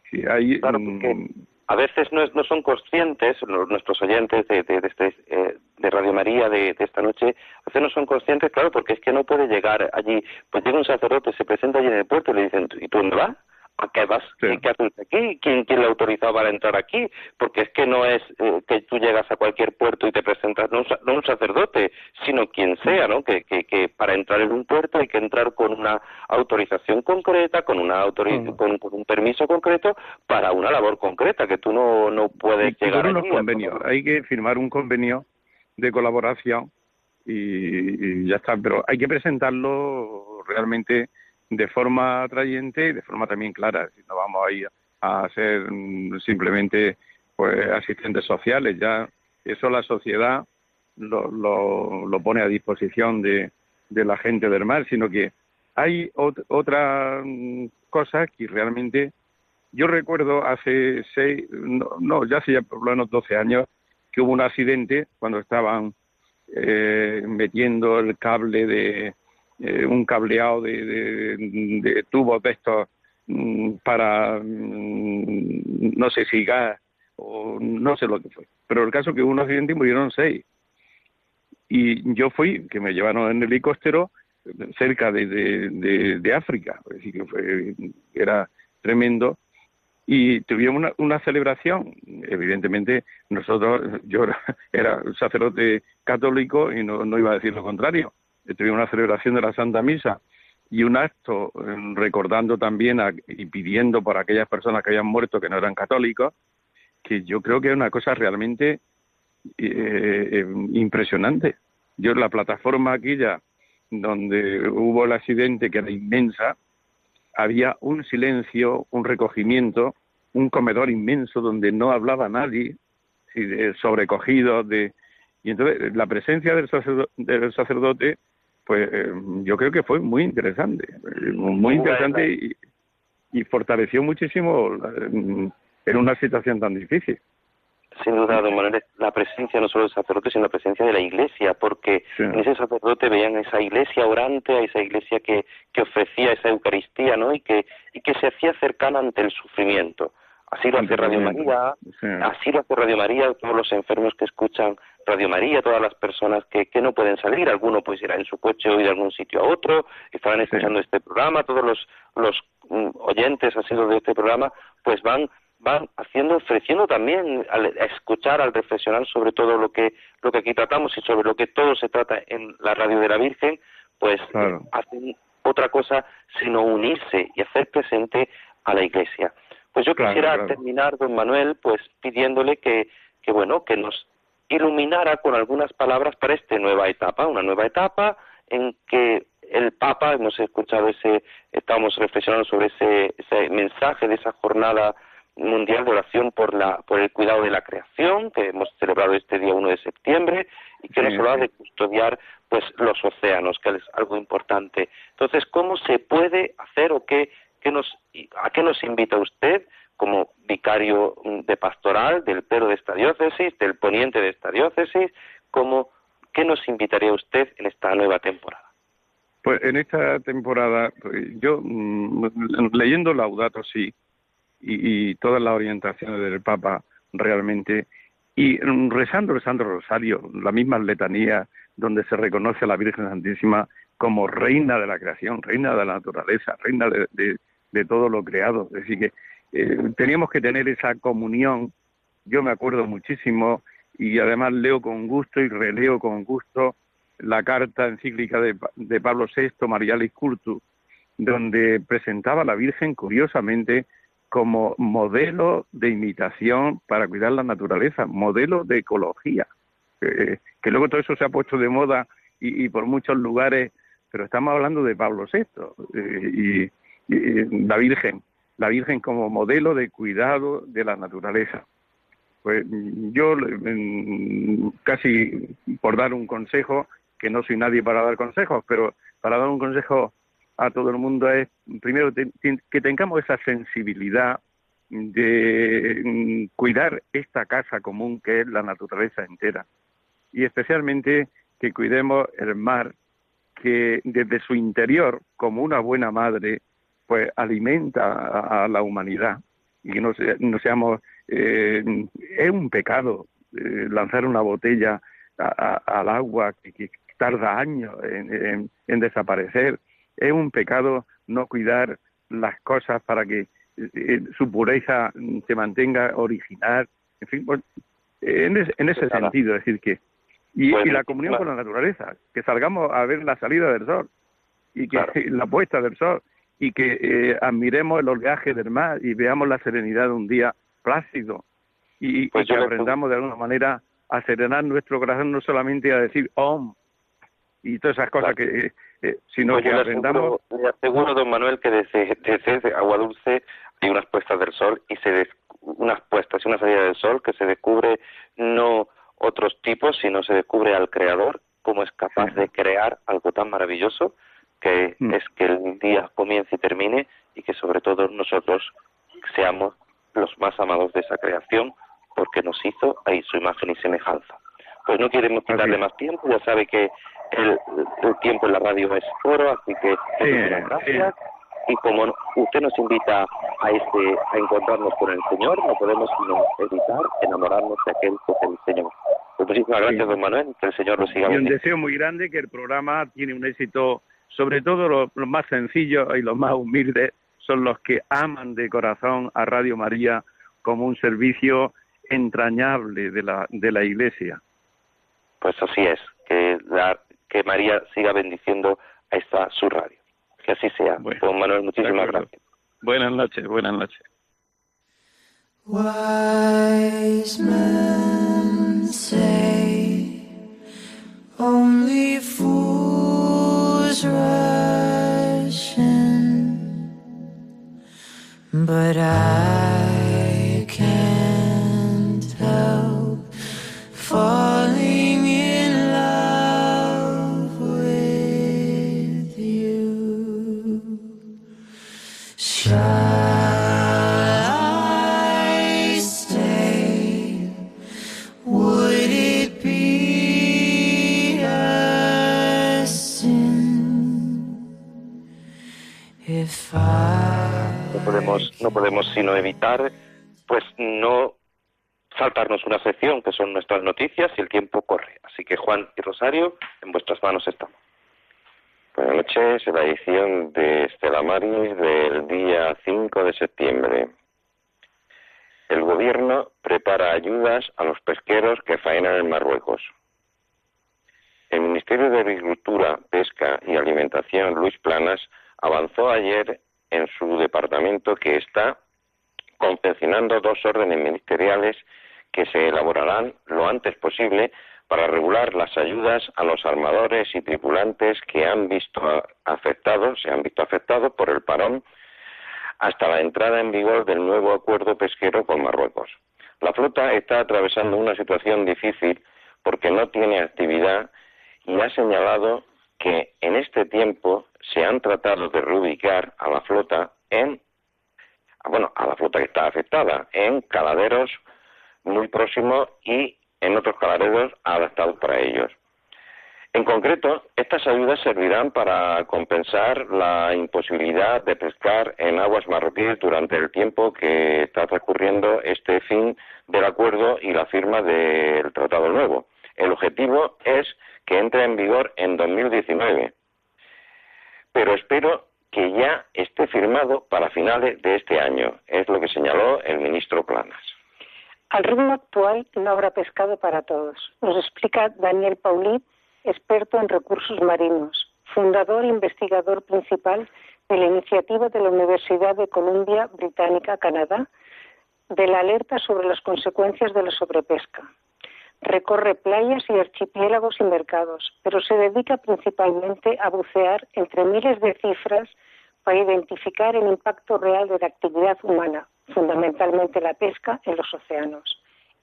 Si hay, mm, a veces no, no son conscientes, nuestros oyentes de, este, eh, de Radio María de, esta noche, a veces no son conscientes, claro, porque es que no puede llegar allí. Pues llega un sacerdote, se presenta allí en el puerto y le dicen, ¿y tú dónde vas? ¿A qué vas? ¿Qué, haces aquí? ¿Quién, ¿Quién le autorizado para entrar aquí? Porque es que no es eh, que tú llegas a cualquier puerto y te presentas, no un, sacerdote, sino quien sea, ¿no? Que, que, que, para entrar en un puerto hay que entrar con una autorización concreta, con una mm. con, un permiso concreto para una labor concreta, que tú no, no puedes llegar a convenios. Hay que firmar un convenio de colaboración y ya está, pero hay que presentarlo realmente de forma atrayente y de forma también clara. Si no vamos a ir a ser mm, simplemente pues asistentes sociales, ya eso la sociedad lo, lo, pone a disposición de, de, la gente del mar, sino que hay otras mm, cosas que realmente yo recuerdo hace seis, no, ya hace ya por lo menos 12 años que hubo un accidente cuando estaban eh, metiendo el cable de, eh, un cableado de, de, tubos de estos mm, para, mm, no sé si gas o no sé lo que fue. Pero el caso que hubo un accidente y murieron seis. Y yo fui, que me llevaron en helicóptero cerca de, de, África, es decir, que fue, era tremendo. Y tuvimos una, una celebración, evidentemente nosotros, yo era sacerdote católico y no, no iba a decir lo contrario, tuvimos una celebración de la Santa Misa y un acto eh, recordando también y pidiendo por aquellas personas que habían muerto que no eran católicos, que yo creo que es una cosa realmente eh, eh, impresionante. Yo la plataforma aquella donde hubo el accidente que era inmensa, había un silencio, un recogimiento, un comedor inmenso donde no hablaba nadie, sobrecogido de y entonces la presencia del sacerdote pues eh, yo creo que fue muy interesante, eh, muy interesante y, y fortaleció muchísimo en una situación tan difícil. Sin duda, don Manuel, la presencia no solo del sacerdote, sino la presencia de la iglesia, porque en ese sacerdote veían esa iglesia orante, a esa iglesia que, que ofrecía esa Eucaristía, ¿no? Y que, y que se hacía cercana ante el sufrimiento. Así lo hace Radio María, así lo hace Radio María, todos los enfermos que escuchan Radio María, todas las personas que, que no pueden salir, alguno pues irá en su coche o ir de algún sitio a otro, estarán escuchando este programa, todos los, los mm, oyentes sido de este programa, pues van van haciendo, ofreciendo también al escuchar, al reflexionar sobre todo lo que, lo que aquí tratamos y sobre lo que todo se trata en la radio de la Virgen, pues hacen otra cosa sino unirse y hacer presente a la Iglesia. Pues yo quisiera terminar, don Manuel, pues pidiéndole que, que, bueno, que nos iluminara con algunas palabras para esta nueva etapa, una nueva etapa en que el Papa, hemos escuchado ese, estamos reflexionando sobre ese, ese mensaje de esa jornada mundial de oración por la por el cuidado de la creación que hemos celebrado este día 1 de septiembre y que nos habla de custodiar pues los océanos que es algo importante. Entonces cómo se puede hacer o qué, a qué nos invita usted como vicario de pastoral del Pero de esta diócesis del poniente de esta diócesis cómo qué nos invitaría usted en esta nueva temporada pues en esta temporada pues, yo mm, leyendo Laudato sí y, todas las orientaciones del Papa realmente, y rezando el Santo Rosario, la misma letanía donde se reconoce a la Virgen Santísima como reina de la creación, reina de la naturaleza, reina de, de, todo lo creado. Decir, que eh, teníamos que tener esa comunión. Yo me acuerdo muchísimo y además leo con gusto y releo con gusto la carta encíclica de, de Pablo VI, Marialis Curtu, donde presentaba a la Virgen curiosamente como modelo de imitación para cuidar la naturaleza, modelo de ecología, que luego todo eso se ha puesto de moda y, por muchos lugares, pero estamos hablando de Pablo VI eh, y, la Virgen, la Virgen como modelo de cuidado de la naturaleza. Pues yo mm, casi por dar un consejo, que no soy nadie para dar consejos, pero para dar un consejo a todo el mundo es, primero, que tengamos esa sensibilidad de mm, cuidar esta casa común que es la naturaleza entera y especialmente que cuidemos el mar que desde su interior como una buena madre pues alimenta a, la humanidad. Y que no, no seamos eh, es un pecado eh, lanzar una botella al agua que, tarda años en desaparecer. Es un pecado no cuidar las cosas para que eh, su pureza se mantenga original, en fin, pues, en, ese sentido, es decir, que y, la comunión con la naturaleza, que salgamos a ver la salida del sol y que la puesta del sol y que eh, admiremos el oleaje del mar y veamos la serenidad de un día plácido y, pues que aprendamos de alguna manera a serenar nuestro corazón no solamente a decir om y todas esas cosas que eh, sino pues que aprendamos... Le aseguro, don Manuel, que desde, desde Agua Dulce hay unas puestas del sol y se unas puestas y una salida del sol que se descubre no otros tipos, sino se descubre al creador, cómo es capaz de crear algo tan maravilloso que mm. es que el día comience y termine y que sobre todo nosotros seamos los más amados de esa creación porque nos hizo ahí su imagen y semejanza. Pues no queremos quitarle más tiempo, ya sabe que el, tiempo en la radio es oro, así que muchas gracias. Y como usted nos invita a este a encontrarnos con el Señor, no podemos sino evitar enamorarnos de aquel que es el Señor. Pues muchísimas gracias, don Manuel, que el Señor lo siga. Y un deseo muy grande que el programa tiene un éxito, sobre todo los, más sencillos y los más humildes son los que aman de corazón a Radio María como un servicio entrañable de la, de la Iglesia. Pues así es, que la, que María siga bendiciendo a esta su radio. Que así sea. Don Manuel, muchísimas gracias. Buenas noches, buenas noches. Wise men say only fools is rushing, but I can't help falling no podemos sino evitar, pues no saltarnos una sección que son nuestras noticias y el tiempo corre. Así que Juan y Rosario, en vuestras manos estamos. Buenas noches, la edición de Estela Maris del día 5 de septiembre. El gobierno prepara ayudas a los pesqueros que faenan en Marruecos. El Ministerio de Agricultura, Pesca y Alimentación, Luis Planas, avanzó ayer en su departamento que está confeccionando dos órdenes ministeriales que se elaborarán lo antes posible para regular las ayudas a los armadores y tripulantes que han visto afectados, se han visto afectados por el parón hasta la entrada en vigor del nuevo acuerdo pesquero con Marruecos. La flota está atravesando una situación difícil porque no tiene actividad y ha señalado que en este tiempo se han tratado de reubicar a la flota en bueno, a la flota que está afectada en caladeros muy próximos y en otros caladeros adaptados para ellos. En concreto, estas ayudas servirán para compensar la imposibilidad de pescar en aguas marroquíes durante el tiempo que está transcurriendo este fin del acuerdo y la firma del Tratado Nuevo. El objetivo es que entre en vigor en 2019, pero espero que ya esté firmado para finales de este año, es lo que señaló el ministro Planas. Al ritmo actual no habrá pescado para todos. Nos explica Daniel Paulí, experto en recursos marinos, fundador e investigador principal de la iniciativa de la Universidad de Columbia Británica, Canadá, de la alerta sobre las consecuencias de la sobrepesca. Recorre playas y archipiélagos y mercados, pero se dedica principalmente a bucear entre miles de cifras para identificar el impacto real de la actividad humana, fundamentalmente la pesca, en los océanos.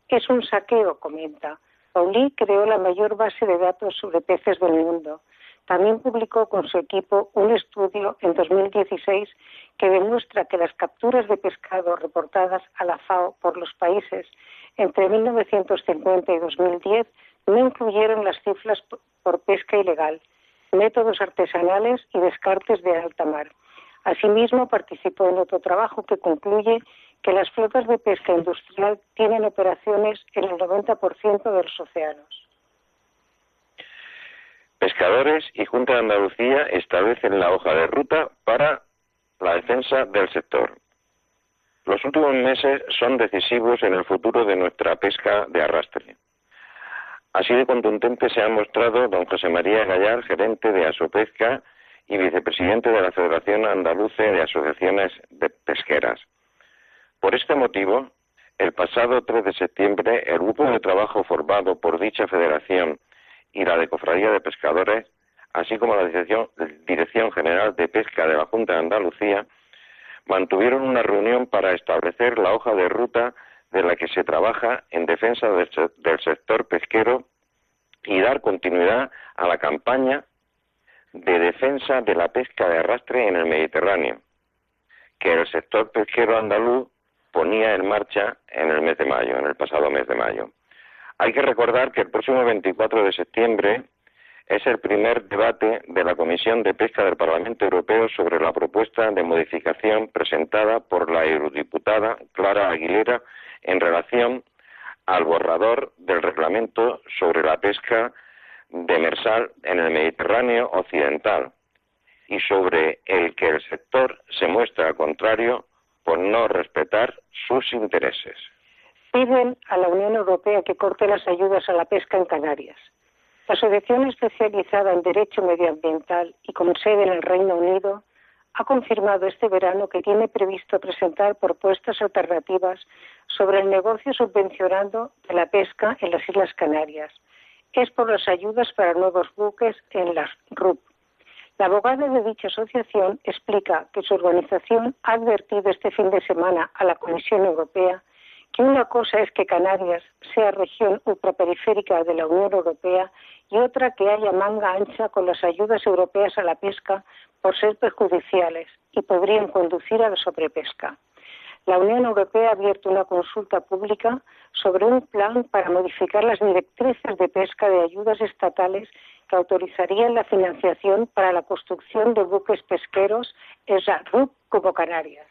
Es un saqueo, comenta. Pauli creó la mayor base de datos sobre peces del mundo. También publicó con su equipo un estudio en 2016 que demuestra que las capturas de pescado reportadas a la FAO por los países entre 1950 y 2010 no incluyeron las cifras por pesca ilegal, métodos artesanales y descartes de alta mar. Asimismo, participó en otro trabajo que concluye que las flotas de pesca industrial tienen operaciones en el 90% de los océanos. Pescadores y Junta de Andalucía establecen la hoja de ruta para la defensa del sector. Los últimos meses son decisivos en el futuro de nuestra pesca de arrastre. Así de contundente se ha mostrado don José María Gallar, gerente de Asopesca y vicepresidente de la Federación Andaluce de Asociaciones de Pesqueras. Por este motivo, el pasado 3 de septiembre, el grupo de trabajo formado por dicha federación y la de Cofradía de Pescadores, así como la Dirección, General de Pesca de la Junta de Andalucía, mantuvieron una reunión para establecer la hoja de ruta de la que se trabaja en defensa del, del sector pesquero y dar continuidad a la campaña de defensa de la pesca de arrastre en el Mediterráneo, que el sector pesquero andaluz ponía en marcha en el mes de mayo, en el pasado mes de mayo. Hay que recordar que el próximo 24 de septiembre es el primer debate de la Comisión de Pesca del Parlamento Europeo sobre la propuesta de modificación presentada por la eurodiputada Clara Aguilera en relación al borrador del reglamento sobre la pesca demersal en el Mediterráneo occidental y sobre el que el sector se muestra contrario por no respetar sus intereses. Piden a la Unión Europea que corte las ayudas a la pesca en Canarias. La Asociación Especializada en Derecho Medioambiental y con sede en el Reino Unido ha confirmado este verano que tiene previsto presentar propuestas alternativas sobre el negocio subvencionando de la pesca en las Islas Canarias. Es por las ayudas para nuevos buques en las RUP. La abogada de dicha asociación explica que su organización ha advertido este fin de semana a la Comisión Europea que una cosa es que Canarias sea región ultraperiférica de la Unión Europea y otra que haya manga ancha con las ayudas europeas a la pesca por ser perjudiciales y podrían conducir a la sobrepesca. La Unión Europea ha abierto una consulta pública sobre un plan para modificar las directrices de pesca de ayudas estatales que autorizarían la financiación para la construcción de buques pesqueros en RUP como Canarias.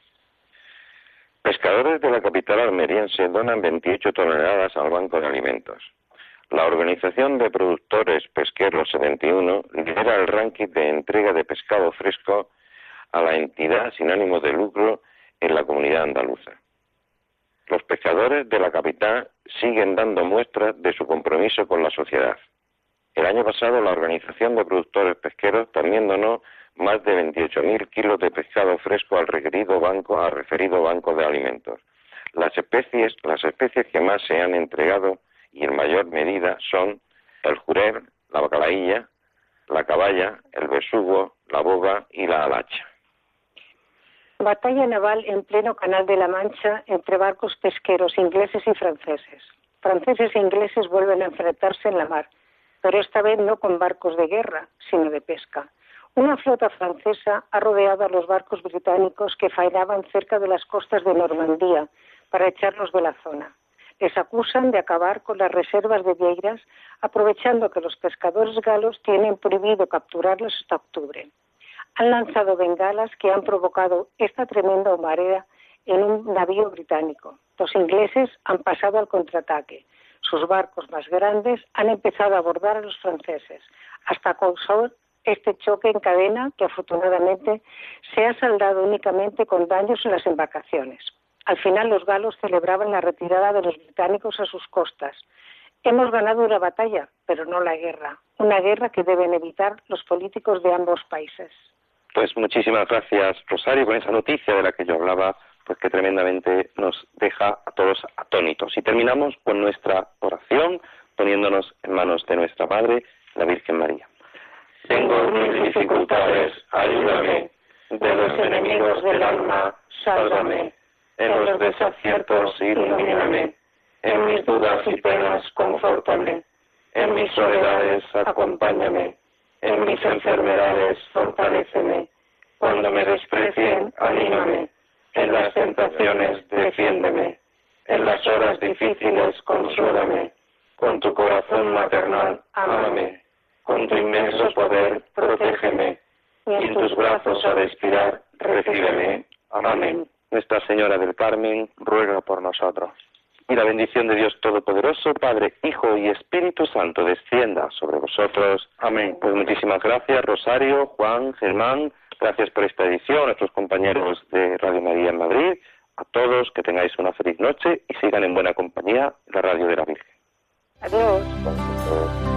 Pescadores de la capital almeriense donan 28 toneladas al Banco de Alimentos. La Organización de Productores Pesqueros 71 lidera el ranking de entrega de pescado fresco a la entidad sin ánimo de lucro en la comunidad andaluza. Los pescadores de la capital siguen dando muestras de su compromiso con la sociedad. El año pasado la Organización de Productores Pesqueros también donó más de 28.000 kilos de pescado fresco al referido banco, al referido banco de alimentos. Las especies, las especies que más se han entregado y en mayor medida son el jurel, la bacalailla, la caballa, el besugo, la boga y la alacha. Batalla naval en pleno Canal de la Mancha entre barcos pesqueros ingleses y franceses. Franceses e ingleses vuelven a enfrentarse en la mar, pero esta vez no con barcos de guerra, sino de pesca. Una flota francesa ha rodeado a los barcos británicos que faenaban cerca de las costas de Normandía para echarlos de la zona. Les acusan de acabar con las reservas de vieiras, aprovechando que los pescadores galos tienen prohibido capturarlos hasta octubre han lanzado bengalas que han provocado esta tremenda marea en un navío británico. Los ingleses han pasado al contraataque. Sus barcos más grandes han empezado a abordar a los franceses, hasta causar este choque en cadena que afortunadamente se ha saldado únicamente con daños en las embarcaciones. Al final los galos celebraban la retirada de los británicos a sus costas. Hemos ganado una batalla, pero no la guerra, una guerra que deben evitar los políticos de ambos países. Pues muchísimas gracias, Rosario, con esa noticia de la que yo hablaba, pues que tremendamente nos deja a todos atónitos. Y terminamos con nuestra oración, poniéndonos en manos de nuestra Madre, la Virgen María. Tengo mis dificultades, ayúdame. De los enemigos del alma, sálvame. En los desaciertos, ilumíname. En mis dudas y penas, confórtame. En mis soledades, acompáñame en mis enfermedades, fortaléceme. Cuando me desprecien, anímame. En las tentaciones, defiéndeme. En las horas difíciles, consuélame. Con tu corazón maternal, ámame. Con tu inmenso poder, protégeme. Y en tus brazos a respirar, recíbeme. Amén. Nuestra Señora del Carmen, ruega por nosotros y la bendición de Dios Todopoderoso, Padre, Hijo y Espíritu Santo, descienda sobre vosotros. Amén. Pues muchísimas gracias, Rosario, Juan, Germán. Gracias por esta edición, a nuestros compañeros de Radio María en Madrid. A todos, que tengáis una feliz noche y sigan en buena compañía la Radio de la Virgen. Adiós.